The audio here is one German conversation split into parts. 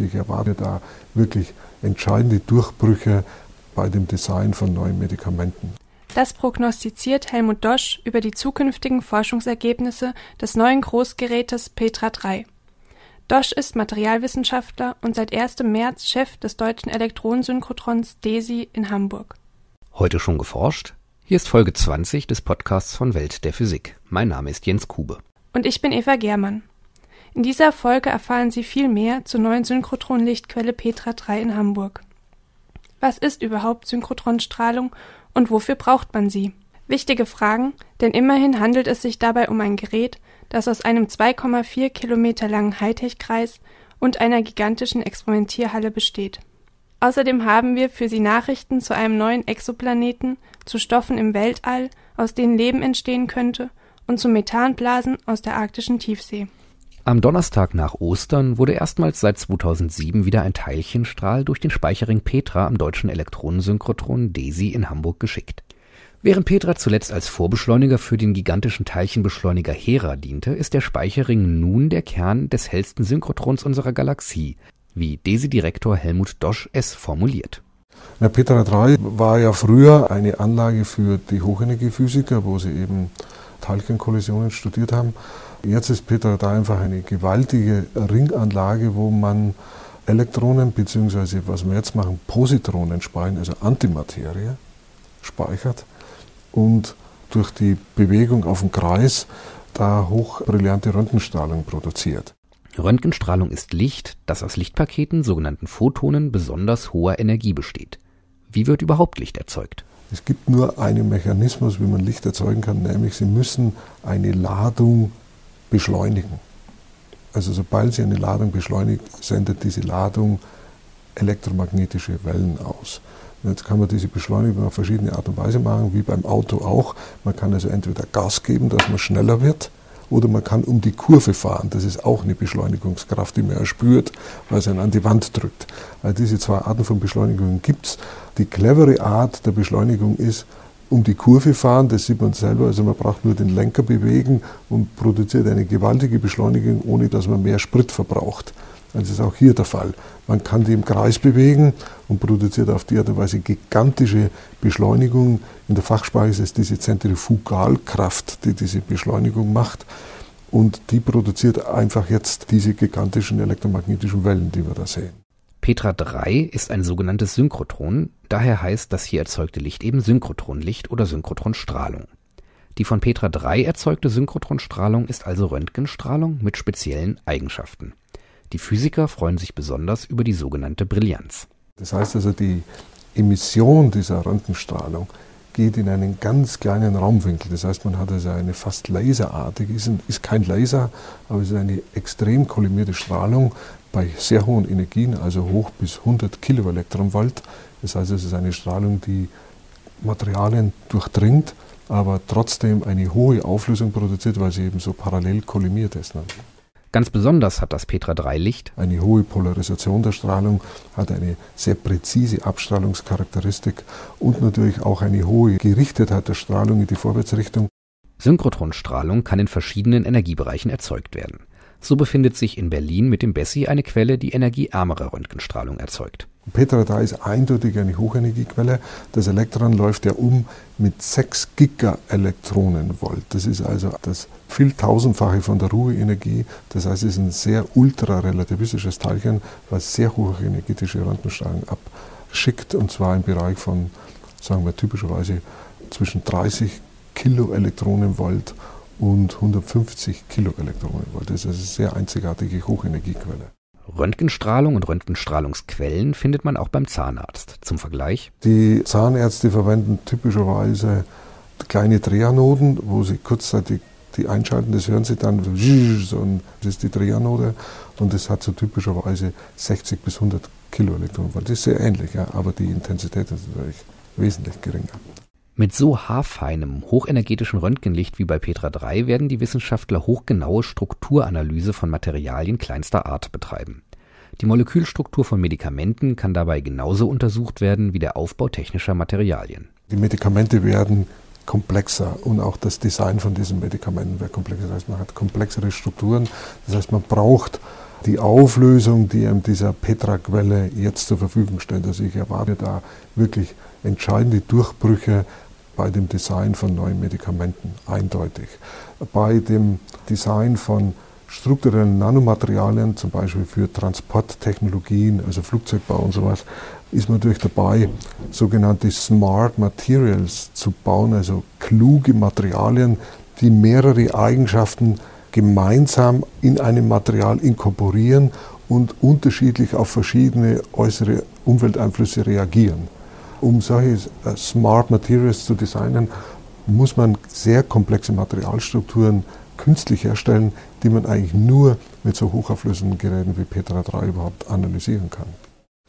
Ich erwarte da wirklich entscheidende Durchbrüche bei dem Design von neuen Medikamenten. Das prognostiziert Helmut Dosch über die zukünftigen Forschungsergebnisse des neuen Großgerätes Petra 3. Dosch ist Materialwissenschaftler und seit 1. März Chef des deutschen Elektronensynchrotrons DESI in Hamburg. Heute schon geforscht? Hier ist Folge 20 des Podcasts von Welt der Physik. Mein Name ist Jens Kube. Und ich bin Eva Germann. In dieser Folge erfahren Sie viel mehr zur neuen Synchrotronlichtquelle Petra 3 in Hamburg. Was ist überhaupt Synchrotronstrahlung und wofür braucht man sie? Wichtige Fragen, denn immerhin handelt es sich dabei um ein Gerät, das aus einem 2,4 Kilometer langen Hightech-Kreis und einer gigantischen Experimentierhalle besteht. Außerdem haben wir für Sie Nachrichten zu einem neuen Exoplaneten, zu Stoffen im Weltall, aus denen Leben entstehen könnte, und zu Methanblasen aus der arktischen Tiefsee. Am Donnerstag nach Ostern wurde erstmals seit 2007 wieder ein Teilchenstrahl durch den Speicherring Petra am deutschen Elektronensynchrotron DESI in Hamburg geschickt. Während Petra zuletzt als Vorbeschleuniger für den gigantischen Teilchenbeschleuniger Hera diente, ist der Speicherring nun der Kern des hellsten Synchrotrons unserer Galaxie, wie DESI-Direktor Helmut Dosch es formuliert. Na, Petra 3 war ja früher eine Anlage für die Hochenergiephysiker, wo sie eben Teilchenkollisionen studiert haben. Jetzt ist Petra da einfach eine gewaltige Ringanlage, wo man Elektronen bzw. was wir jetzt machen, Positronen speichern, also Antimaterie speichert und durch die Bewegung auf dem Kreis da hochbrillante Röntgenstrahlung produziert. Röntgenstrahlung ist Licht, das aus Lichtpaketen, sogenannten Photonen, besonders hoher Energie besteht. Wie wird überhaupt Licht erzeugt? Es gibt nur einen Mechanismus, wie man Licht erzeugen kann, nämlich Sie müssen eine Ladung beschleunigen. Also sobald Sie eine Ladung beschleunigt, sendet diese Ladung elektromagnetische Wellen aus. Jetzt kann man diese Beschleunigung auf verschiedene Art und Weise machen, wie beim Auto auch. Man kann also entweder Gas geben, dass man schneller wird, oder man kann um die Kurve fahren. Das ist auch eine Beschleunigungskraft, die man erspürt, weil es einen an die Wand drückt. Also diese zwei Arten von Beschleunigungen gibt es. Die clevere Art der Beschleunigung ist, um die Kurve fahren, das sieht man selber, also man braucht nur den Lenker bewegen und produziert eine gewaltige Beschleunigung, ohne dass man mehr Sprit verbraucht. Das ist auch hier der Fall. Man kann die im Kreis bewegen und produziert auf die Art und Weise gigantische Beschleunigung. In der Fachsprache ist es diese Zentrifugalkraft, die diese Beschleunigung macht. Und die produziert einfach jetzt diese gigantischen elektromagnetischen Wellen, die wir da sehen. Petra 3 ist ein sogenanntes Synchrotron, daher heißt das hier erzeugte Licht eben Synchrotronlicht oder Synchrotronstrahlung. Die von Petra 3 erzeugte Synchrotronstrahlung ist also Röntgenstrahlung mit speziellen Eigenschaften. Die Physiker freuen sich besonders über die sogenannte Brillanz. Das heißt also, die Emission dieser Röntgenstrahlung geht in einen ganz kleinen Raumwinkel. Das heißt, man hat also eine fast laserartige, ist, ist kein Laser, aber es ist eine extrem kollimierte Strahlung bei sehr hohen Energien, also hoch bis 100 Kiloelektronvolt. Das heißt, es ist eine Strahlung, die Materialien durchdringt, aber trotzdem eine hohe Auflösung produziert, weil sie eben so parallel kollimiert ist. Ganz besonders hat das Petra 3 Licht eine hohe Polarisation der Strahlung, hat eine sehr präzise Abstrahlungscharakteristik und natürlich auch eine hohe Gerichtetheit der Strahlung in die Vorwärtsrichtung. Synchrotronstrahlung kann in verschiedenen Energiebereichen erzeugt werden. So befindet sich in Berlin mit dem Bessi eine Quelle, die energieärmere Röntgenstrahlung erzeugt. Petra 3 ist eindeutig eine Hochenergiequelle. Das Elektron läuft ja um mit 6 Gigaelektronenvolt. Das ist also das vieltausendfache von der Ruheenergie. Das heißt, es ist ein sehr ultrarelativistisches Teilchen, was sehr hohe energetische Röntgenstrahlung abschickt und zwar im Bereich von, sagen wir typischerweise zwischen 30 Kiloelektronenvolt und 150 Kiloelektronenvolt. Das ist eine sehr einzigartige Hochenergiequelle. Röntgenstrahlung und Röntgenstrahlungsquellen findet man auch beim Zahnarzt. Zum Vergleich. Die Zahnärzte verwenden typischerweise kleine Drehanoden, wo sie kurzzeitig die einschalten, das hören sie dann, und das ist die Drehanode und das hat so typischerweise 60 bis 100 Kiloelektronenvolt. Das ist sehr ähnlich, ja, aber die Intensität ist natürlich wesentlich geringer. Mit so haarfeinem, hochenergetischen Röntgenlicht wie bei Petra 3 werden die Wissenschaftler hochgenaue Strukturanalyse von Materialien kleinster Art betreiben. Die Molekülstruktur von Medikamenten kann dabei genauso untersucht werden wie der Aufbau technischer Materialien. Die Medikamente werden komplexer und auch das Design von diesen Medikamenten wird komplexer. Das heißt, man hat komplexere Strukturen. Das heißt, man braucht die Auflösung, die einem dieser Petra-Quelle jetzt zur Verfügung stellt. Also ich erwarte da wirklich entscheidende Durchbrüche bei dem Design von neuen Medikamenten, eindeutig. Bei dem Design von strukturellen Nanomaterialien, zum Beispiel für Transporttechnologien, also Flugzeugbau und sowas, ist man natürlich dabei, sogenannte Smart Materials zu bauen, also kluge Materialien, die mehrere Eigenschaften gemeinsam in einem Material inkorporieren und unterschiedlich auf verschiedene äußere Umwelteinflüsse reagieren. Um solche äh, Smart Materials zu designen, muss man sehr komplexe Materialstrukturen künstlich herstellen, die man eigentlich nur mit so hochauflösenden Geräten wie Petra 3 überhaupt analysieren kann.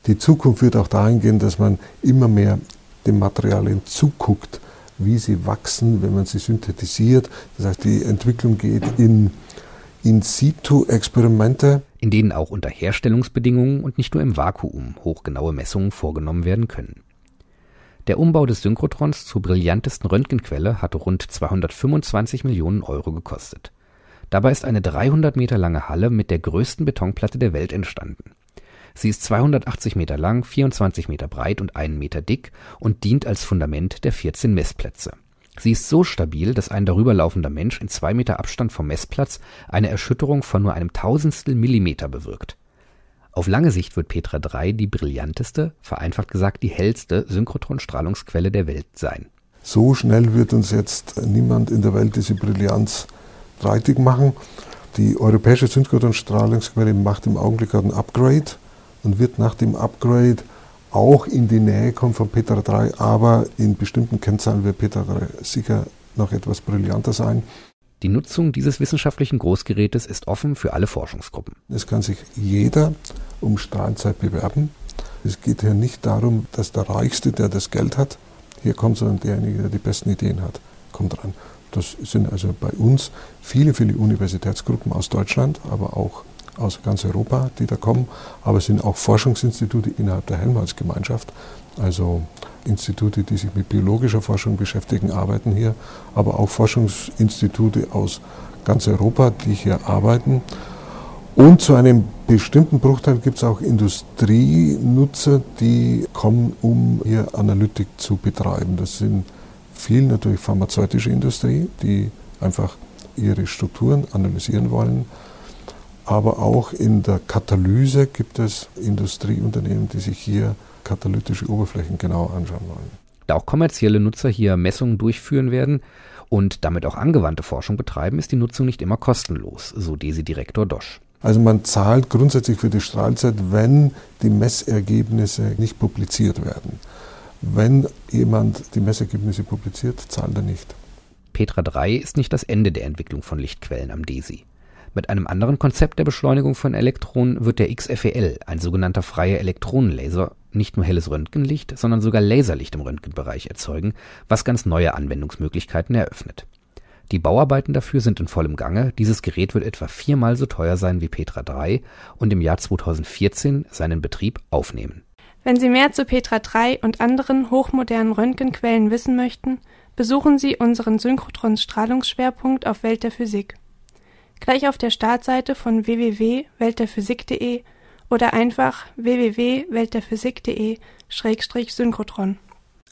Die Zukunft wird auch dahin gehen, dass man immer mehr den Materialien zuguckt, wie sie wachsen, wenn man sie synthetisiert. Das heißt, die Entwicklung geht in In-situ-Experimente. In denen auch unter Herstellungsbedingungen und nicht nur im Vakuum hochgenaue Messungen vorgenommen werden können. Der Umbau des Synchrotrons zur brillantesten Röntgenquelle hat rund 225 Millionen Euro gekostet. Dabei ist eine 300 Meter lange Halle mit der größten Betonplatte der Welt entstanden. Sie ist 280 Meter lang, 24 Meter breit und einen Meter dick und dient als Fundament der 14 Messplätze. Sie ist so stabil, dass ein darüberlaufender Mensch in zwei Meter Abstand vom Messplatz eine Erschütterung von nur einem Tausendstel Millimeter bewirkt. Auf lange Sicht wird Petra 3 die brillanteste, vereinfacht gesagt die hellste Synchrotronstrahlungsquelle der Welt sein. So schnell wird uns jetzt niemand in der Welt diese Brillanz streitig machen. Die europäische Synchrotronstrahlungsquelle macht im Augenblick ein Upgrade und wird nach dem Upgrade auch in die Nähe kommen von Petra 3, aber in bestimmten Kennzahlen wird Petra 3 sicher noch etwas brillanter sein. Die Nutzung dieses wissenschaftlichen Großgerätes ist offen für alle Forschungsgruppen. Es kann sich jeder um Strahlzeit bewerben. Es geht hier nicht darum, dass der Reichste, der das Geld hat, hier kommt, sondern derjenige, der die besten Ideen hat, kommt ran. Das sind also bei uns viele, viele Universitätsgruppen aus Deutschland, aber auch aus ganz Europa, die da kommen. Aber es sind auch Forschungsinstitute innerhalb der Helmholtz-Gemeinschaft, also Institute, die sich mit biologischer Forschung beschäftigen, arbeiten hier, aber auch Forschungsinstitute aus ganz Europa, die hier arbeiten. Und zu einem bestimmten Bruchteil gibt es auch Industrienutzer, die kommen, um hier Analytik zu betreiben. Das sind viel natürlich pharmazeutische Industrie, die einfach ihre Strukturen analysieren wollen. Aber auch in der Katalyse gibt es Industrieunternehmen, die sich hier katalytische Oberflächen genauer anschauen wollen. Da auch kommerzielle Nutzer hier Messungen durchführen werden und damit auch angewandte Forschung betreiben, ist die Nutzung nicht immer kostenlos, so DESI-Direktor Dosch. Also man zahlt grundsätzlich für die Strahlzeit, wenn die Messergebnisse nicht publiziert werden. Wenn jemand die Messergebnisse publiziert, zahlt er nicht. Petra 3 ist nicht das Ende der Entwicklung von Lichtquellen am DESI. Mit einem anderen Konzept der Beschleunigung von Elektronen wird der XFEL, ein sogenannter freier Elektronenlaser, nicht nur helles Röntgenlicht, sondern sogar Laserlicht im Röntgenbereich erzeugen, was ganz neue Anwendungsmöglichkeiten eröffnet. Die Bauarbeiten dafür sind in vollem Gange, dieses Gerät wird etwa viermal so teuer sein wie Petra 3 und im Jahr 2014 seinen Betrieb aufnehmen. Wenn Sie mehr zu Petra 3 und anderen hochmodernen Röntgenquellen wissen möchten, besuchen Sie unseren Synchrotrons-Strahlungsschwerpunkt auf Welt der Physik gleich auf der Startseite von www.weltderphysik.de oder einfach www.weltderphysik.de-synchrotron.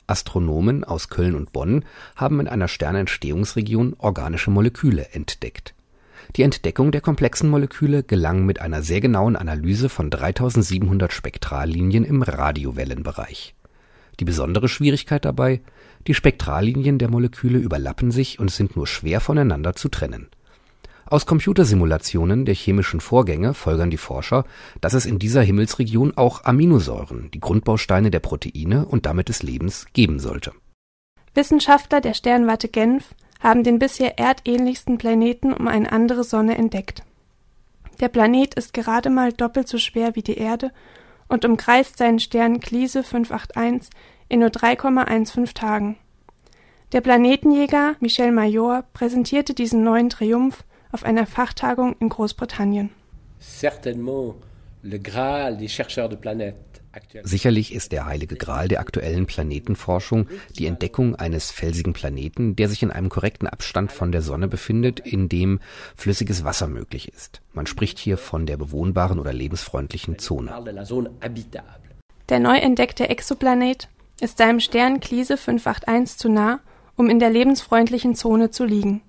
Astronomen aus Köln und Bonn haben in einer Sternentstehungsregion organische Moleküle entdeckt. Die Entdeckung der komplexen Moleküle gelang mit einer sehr genauen Analyse von 3700 Spektrallinien im Radiowellenbereich. Die besondere Schwierigkeit dabei, die Spektrallinien der Moleküle überlappen sich und sind nur schwer voneinander zu trennen aus Computersimulationen der chemischen Vorgänge folgern die Forscher, dass es in dieser Himmelsregion auch Aminosäuren, die Grundbausteine der Proteine und damit des Lebens, geben sollte. Wissenschaftler der Sternwarte Genf haben den bisher erdähnlichsten Planeten um eine andere Sonne entdeckt. Der Planet ist gerade mal doppelt so schwer wie die Erde und umkreist seinen Stern Gliese 581 in nur 3,15 Tagen. Der Planetenjäger Michel Major präsentierte diesen neuen Triumph auf einer Fachtagung in Großbritannien. Certainement le Graal des chercheurs de planètes Sicherlich ist der heilige Gral der aktuellen Planetenforschung die Entdeckung eines felsigen Planeten, der sich in einem korrekten Abstand von der Sonne befindet, in dem flüssiges Wasser möglich ist. Man spricht hier von der bewohnbaren oder lebensfreundlichen Zone. Der neu entdeckte Exoplanet ist seinem Stern Gliese 581 zu nah, um in der lebensfreundlichen Zone zu liegen.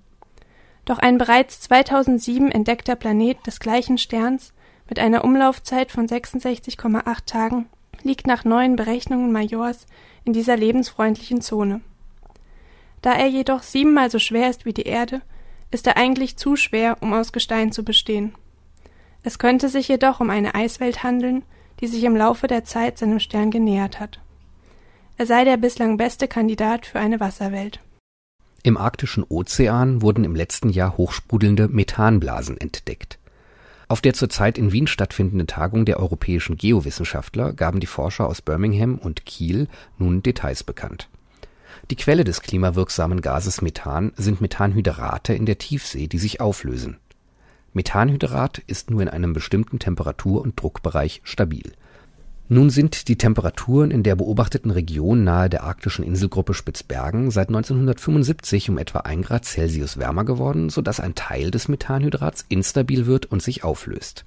Doch ein bereits 2007 entdeckter Planet des gleichen Sterns mit einer Umlaufzeit von 66,8 Tagen liegt nach neuen Berechnungen Majors in dieser lebensfreundlichen Zone. Da er jedoch siebenmal so schwer ist wie die Erde, ist er eigentlich zu schwer, um aus Gestein zu bestehen. Es könnte sich jedoch um eine Eiswelt handeln, die sich im Laufe der Zeit seinem Stern genähert hat. Er sei der bislang beste Kandidat für eine Wasserwelt. Im arktischen Ozean wurden im letzten Jahr hochsprudelnde Methanblasen entdeckt. Auf der zurzeit in Wien stattfindenden Tagung der europäischen Geowissenschaftler gaben die Forscher aus Birmingham und Kiel nun Details bekannt. Die Quelle des klimawirksamen Gases Methan sind Methanhydrate in der Tiefsee, die sich auflösen. Methanhydrat ist nur in einem bestimmten Temperatur- und Druckbereich stabil nun sind die Temperaturen in der beobachteten Region nahe der arktischen Inselgruppe Spitzbergen seit 1975 um etwa ein Grad Celsius wärmer geworden, so dass ein Teil des Methanhydrats instabil wird und sich auflöst.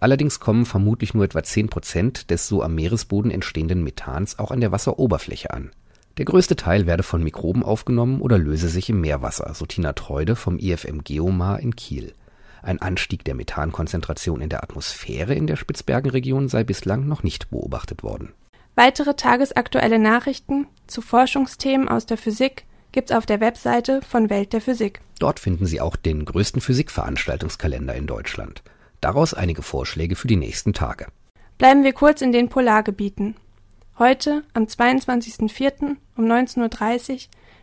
Allerdings kommen vermutlich nur etwa 10 Prozent des so am Meeresboden entstehenden Methans auch an der Wasseroberfläche an. Der größte Teil werde von Mikroben aufgenommen oder löse sich im Meerwasser, so Tina Treude vom IFM Geomar in Kiel ein Anstieg der Methankonzentration in der Atmosphäre in der Spitzbergenregion sei bislang noch nicht beobachtet worden. Weitere tagesaktuelle Nachrichten zu Forschungsthemen aus der Physik gibt's auf der Webseite von Welt der Physik. Dort finden Sie auch den größten Physikveranstaltungskalender in Deutschland. Daraus einige Vorschläge für die nächsten Tage. Bleiben wir kurz in den Polargebieten. Heute, am 22.04. um 19.30 Uhr,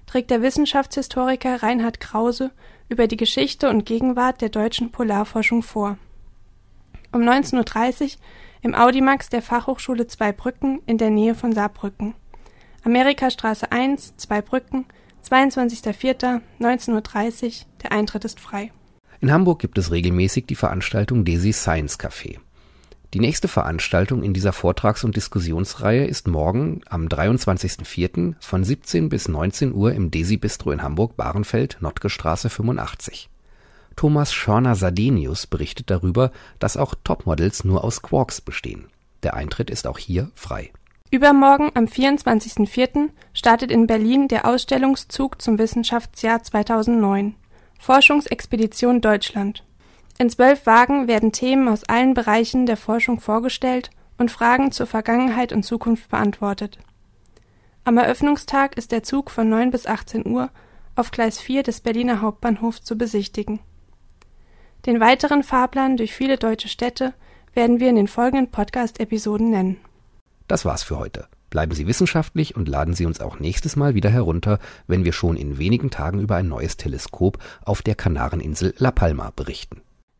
trägt der Wissenschaftshistoriker Reinhard Krause über die Geschichte und Gegenwart der deutschen Polarforschung vor. Um 19.30 Uhr im Audimax der Fachhochschule Zweibrücken in der Nähe von Saarbrücken. Amerikastraße 1, Zweibrücken, 22.04.19.30 Uhr. Der Eintritt ist frei. In Hamburg gibt es regelmäßig die Veranstaltung Desi Science Café. Die nächste Veranstaltung in dieser Vortrags- und Diskussionsreihe ist morgen am 23.04. von 17 bis 19 Uhr im Desi Bistro in Hamburg-Bahrenfeld, Nordke Straße 85. Thomas Schörner-Sadenius berichtet darüber, dass auch Topmodels nur aus Quarks bestehen. Der Eintritt ist auch hier frei. Übermorgen am 24.04. startet in Berlin der Ausstellungszug zum Wissenschaftsjahr 2009. Forschungsexpedition Deutschland. In zwölf Wagen werden Themen aus allen Bereichen der Forschung vorgestellt und Fragen zur Vergangenheit und Zukunft beantwortet. Am Eröffnungstag ist der Zug von 9 bis 18 Uhr auf Gleis 4 des Berliner Hauptbahnhofs zu besichtigen. Den weiteren Fahrplan durch viele deutsche Städte werden wir in den folgenden Podcast-Episoden nennen. Das war's für heute. Bleiben Sie wissenschaftlich und laden Sie uns auch nächstes Mal wieder herunter, wenn wir schon in wenigen Tagen über ein neues Teleskop auf der Kanareninsel La Palma berichten.